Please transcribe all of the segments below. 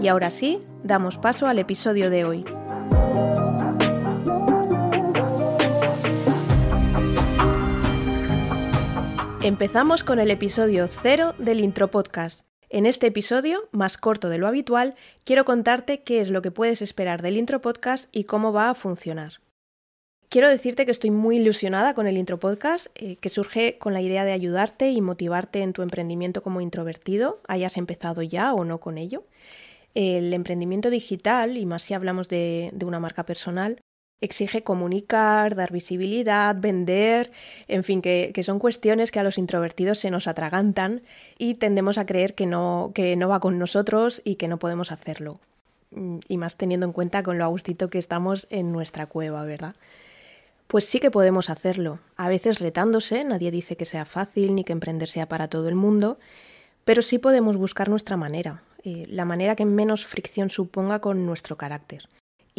Y ahora sí, damos paso al episodio de hoy. Empezamos con el episodio 0 del Intro Podcast. En este episodio, más corto de lo habitual, quiero contarte qué es lo que puedes esperar del Intro Podcast y cómo va a funcionar. Quiero decirte que estoy muy ilusionada con el Intro Podcast, eh, que surge con la idea de ayudarte y motivarte en tu emprendimiento como introvertido, hayas empezado ya o no con ello. El emprendimiento digital, y más si hablamos de una marca personal, exige comunicar, dar visibilidad, vender, en fin, que, son cuestiones que a los introvertidos se nos atragantan y tendemos a creer que no, que no va con nosotros y que no podemos hacerlo. Y más teniendo en cuenta con lo agustito que estamos en nuestra cueva, ¿verdad? Pues sí que podemos hacerlo, a veces retándose, nadie dice que sea fácil ni que emprender sea para todo el mundo, pero sí podemos buscar nuestra manera, eh, la manera que menos fricción suponga con nuestro carácter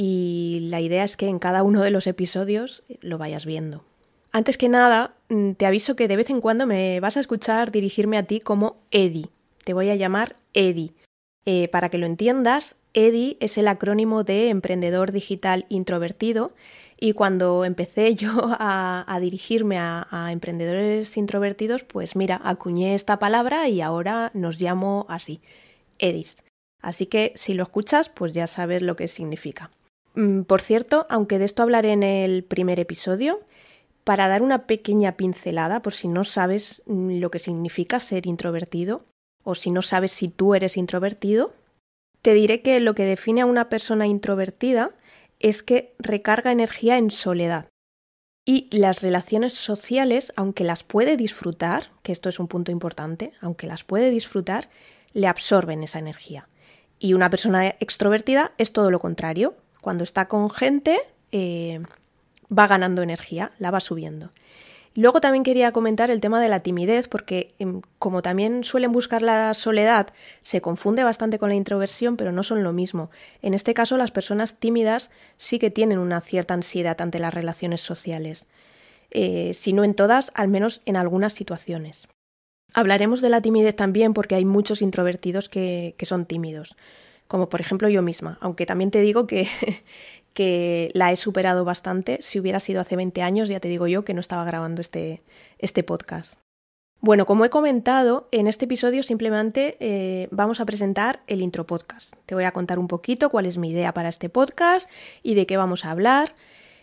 y la idea es que en cada uno de los episodios lo vayas viendo. Antes que nada, mm, te aviso que de vez en cuando me vas a escuchar dirigirme a ti como Eddie. Te voy a llamar Eddie. Eh, para que lo entiendas, Eddie es el acrónimo de Emprendedor Digital Introvertido y cuando empecé yo a, dirigirme a, a, emprendedores introvertidos, pues mira, acuñé esta palabra y ahora nos llamo así, Edis. Así que si lo escuchas, pues ya sabes lo que significa. Mm, por cierto, aunque de esto hablaré en el primer episodio, para dar una pequeña pincelada, por si no sabes mm, lo que significa ser introvertido, o si no sabes si tú eres introvertido, te diré que lo que define a una persona introvertida es que recarga energía en soledad. Y las relaciones sociales, aunque las puede disfrutar, que esto es un punto importante, aunque las puede disfrutar, le absorben esa energía. Y una persona extrovertida es todo lo contrario, cuando está con gente, eh, va ganando energía, la va subiendo. Luego también quería comentar el tema de la timidez, porque em, como también suelen buscar la soledad, se confunde bastante con la introversión, pero no son lo mismo. En este caso, las personas tímidas sí que tienen una cierta ansiedad ante las relaciones sociales. Eh, si no en todas, al menos en algunas situaciones. Hablaremos de la timidez también porque hay muchos introvertidos que son tímidos como por ejemplo yo misma, aunque también te digo que, la he superado bastante. Si hubiera sido hace 20 años, ya te digo yo que no estaba grabando este, este podcast. Bueno, como he comentado, en este episodio simplemente eh, vamos a presentar el intro podcast. Te voy a contar un poquito cuál es mi idea para este podcast y de qué vamos a hablar,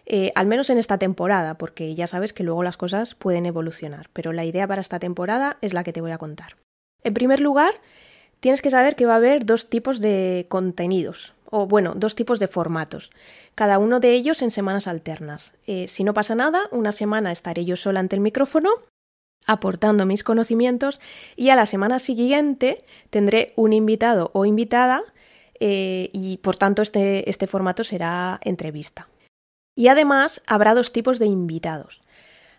eh, al menos en esta temporada, porque ya sabes que luego las cosas pueden evolucionar, pero la idea para esta temporada es la que te voy a contar. En primer lugar, tienes que saber que va a haber dos tipos de contenidos, o bueno, dos tipos de formatos, cada uno de ellos en semanas alternas. Eh, si no pasa nada, una semana estaré yo sola ante el micrófono aportando mis conocimientos y a la semana siguiente tendré un invitado o invitada eh, y por tanto este, este formato será entrevista. Y además habrá dos tipos de invitados.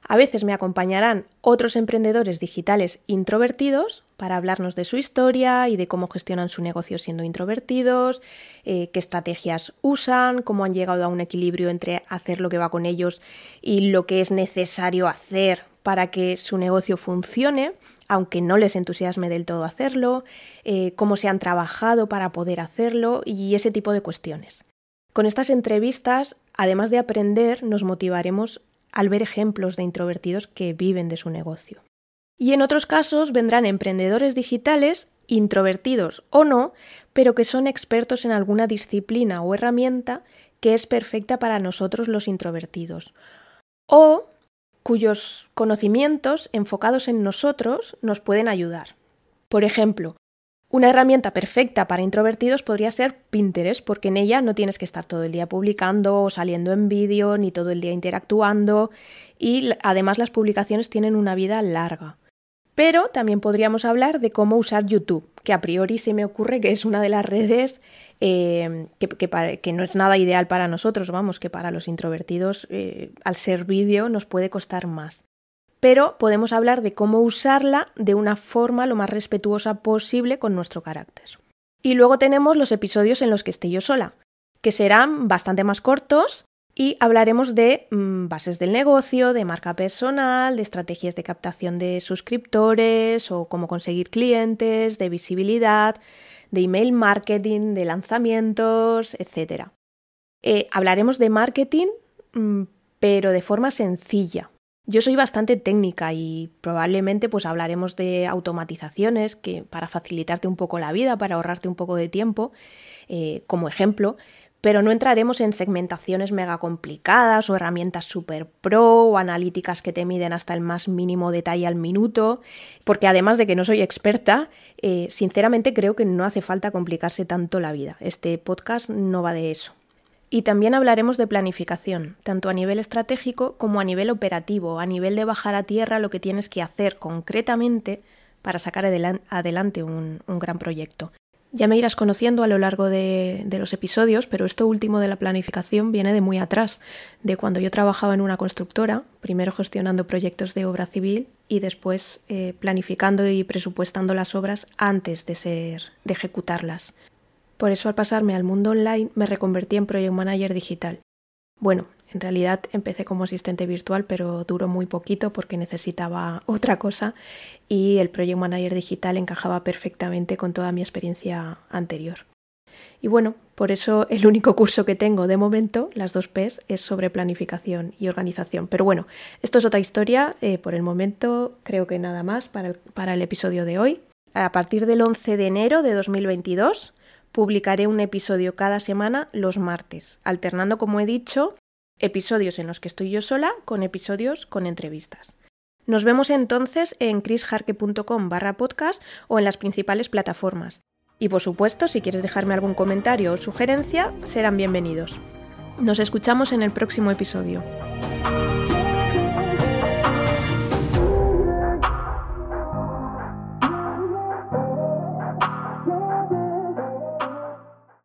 A veces me acompañarán otros emprendedores digitales introvertidos para hablarnos de su historia y de cómo gestionan su negocio siendo introvertidos, eh, qué estrategias usan, cómo han llegado a un equilibrio entre hacer lo que va con ellos y lo que es necesario hacer para que su negocio funcione, aunque no les entusiasme del todo hacerlo, eh, cómo se han trabajado para poder hacerlo y ese tipo de cuestiones. Con estas entrevistas, además de aprender, nos motivaremos al ver ejemplos de introvertidos que viven de su negocio. Y en otros casos vendrán emprendedores digitales, introvertidos o no, pero que son expertos en alguna disciplina o herramienta que es perfecta para nosotros los introvertidos, o cuyos conocimientos enfocados en nosotros nos pueden ayudar. Por ejemplo, una herramienta perfecta para introvertidos podría ser Pinterest, porque en ella no tienes que estar todo el día publicando o saliendo en vídeo, ni todo el día interactuando, y además las publicaciones tienen una vida larga. Pero también podríamos hablar de cómo usar YouTube, que a priori se me ocurre que es una de las redes eh, que, no es nada ideal para nosotros, vamos, que para los introvertidos eh, al ser vídeo nos puede costar más. Pero podemos hablar de cómo usarla de una forma lo más respetuosa posible con nuestro carácter. Y luego tenemos los episodios en los que esté yo sola, que serán bastante más cortos y hablaremos de mm, bases del negocio, de marca personal, de estrategias de captación de suscriptores o cómo conseguir clientes, de visibilidad, de email marketing, de lanzamientos, etc. Eh, hablaremos de marketing, mm, pero de forma sencilla. Yo soy bastante técnica y probablemente pues hablaremos de automatizaciones que para facilitarte un poco la vida, para ahorrarte un poco de tiempo, eh, como ejemplo, pero no entraremos en segmentaciones mega complicadas o herramientas super pro o analíticas que te miden hasta el más mínimo detalle al minuto, porque además de que no soy experta, eh, sinceramente creo que no hace falta complicarse tanto la vida. Este podcast no va de eso. Y también hablaremos de planificación, tanto a nivel estratégico como a nivel operativo, a nivel de bajar a tierra lo que tienes que hacer concretamente para sacar adelante un gran proyecto. Ya me irás conociendo a lo largo de, los episodios, pero esto último de la planificación viene de muy atrás, de cuando yo trabajaba en una constructora, primero gestionando proyectos de obra civil y después eh, planificando y presupuestando las obras antes de ser, de ejecutarlas. Por eso al pasarme al mundo online me reconvertí en Project Manager digital. Bueno, en realidad empecé como asistente virtual, pero duró muy poquito porque necesitaba otra cosa y el Project Manager digital encajaba perfectamente con toda mi experiencia anterior. Y bueno, por eso el único curso que tengo de momento, las dos P's, es sobre planificación y organización. Pero bueno, esto es otra historia. Eh, por el momento creo que nada más para el, para el episodio de hoy. A partir del 11 de enero de 2022 publicaré un episodio cada semana los martes, alternando, como he dicho, episodios en los que estoy yo sola con episodios con entrevistas. Nos vemos entonces en chrisharke.com barra podcast o en las principales plataformas. Y por supuesto, si quieres dejarme algún comentario o sugerencia, serán bienvenidos. Nos escuchamos en el próximo episodio.